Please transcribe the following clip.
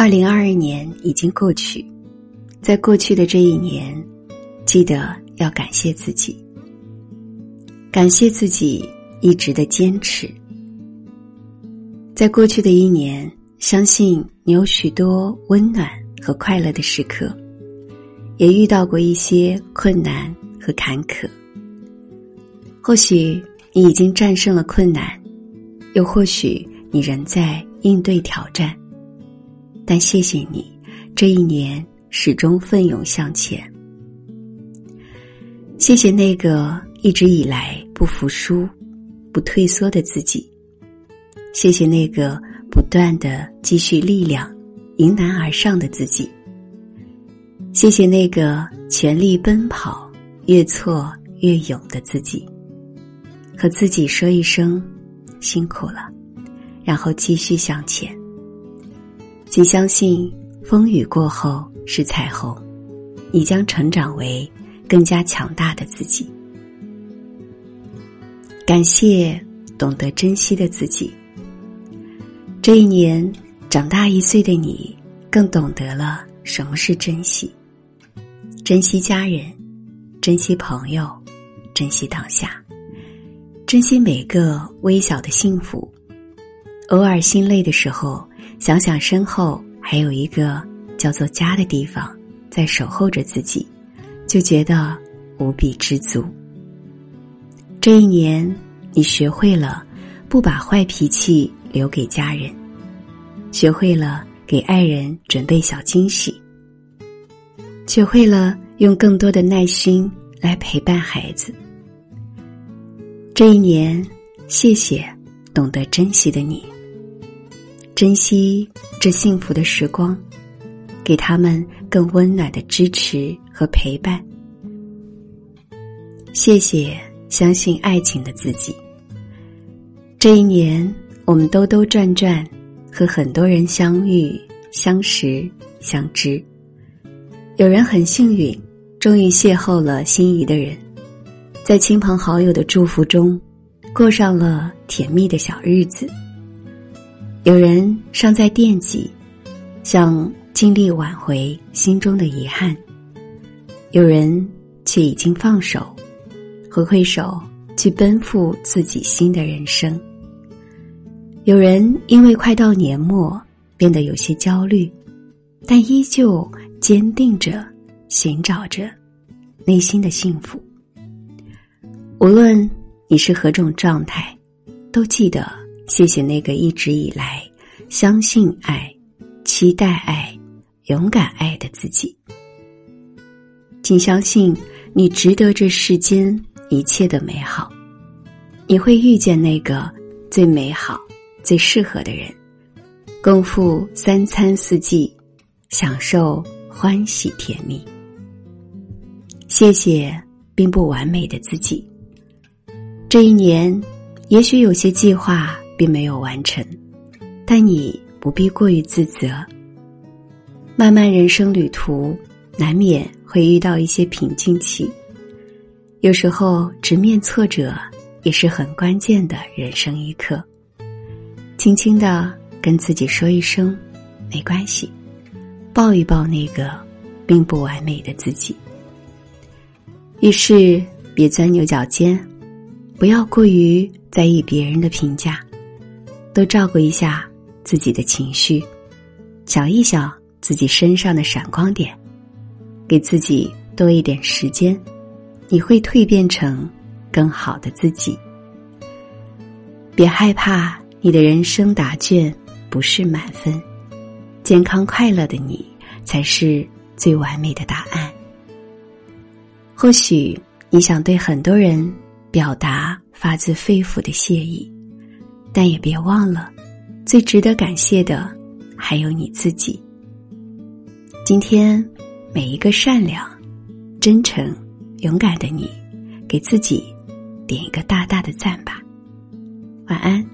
二零二二年已经过去，在过去的这一年，记得要感谢自己，感谢自己一直的坚持。在过去的一年，相信你有许多温暖和快乐的时刻，也遇到过一些困难和坎坷。或许你已经战胜了困难，又或许你仍在应对挑战。但谢谢你，这一年始终奋勇向前。谢谢那个一直以来不服输、不退缩的自己。谢谢那个不断的积蓄力量、迎难而上的自己。谢谢那个全力奔跑、越挫越勇的自己。和自己说一声辛苦了，然后继续向前。请相信，风雨过后是彩虹，你将成长为更加强大的自己。感谢懂得珍惜的自己。这一年，长大一岁的你，更懂得了什么是珍惜。珍惜家人，珍惜朋友，珍惜当下，珍惜每个微小的幸福。偶尔心累的时候。想想身后还有一个叫做家的地方，在守候着自己，就觉得无比知足。这一年，你学会了不把坏脾气留给家人，学会了给爱人准备小惊喜，学会了用更多的耐心来陪伴孩子。这一年，谢谢懂得珍惜的你。珍惜这幸福的时光，给他们更温暖的支持和陪伴。谢谢相信爱情的自己。这一年，我们兜兜转转，和很多人相遇、相识、相知。有人很幸运，终于邂逅了心仪的人，在亲朋好友的祝福中，过上了甜蜜的小日子。有人尚在惦记，想尽力挽回心中的遗憾；有人却已经放手，挥挥手去奔赴自己新的人生。有人因为快到年末，变得有些焦虑，但依旧坚定着寻找着内心的幸福。无论你是何种状态，都记得。谢谢那个一直以来相信爱、期待爱、勇敢爱的自己。请相信，你值得这世间一切的美好。你会遇见那个最美好、最适合的人，共赴三餐四季，享受欢喜甜蜜。谢谢并不完美的自己。这一年，也许有些计划。并没有完成，但你不必过于自责。漫漫人生旅途，难免会遇到一些瓶颈期，有时候直面挫折也是很关键的人生一刻。轻轻的跟自己说一声“没关系”，抱一抱那个并不完美的自己。遇事别钻牛角尖，不要过于在意别人的评价。多照顾一下自己的情绪，想一想自己身上的闪光点，给自己多一点时间，你会蜕变成更好的自己。别害怕你的人生答卷不是满分，健康快乐的你才是最完美的答案。或许你想对很多人表达发自肺腑的谢意。但也别忘了，最值得感谢的还有你自己。今天，每一个善良、真诚、勇敢的你，给自己点一个大大的赞吧。晚安。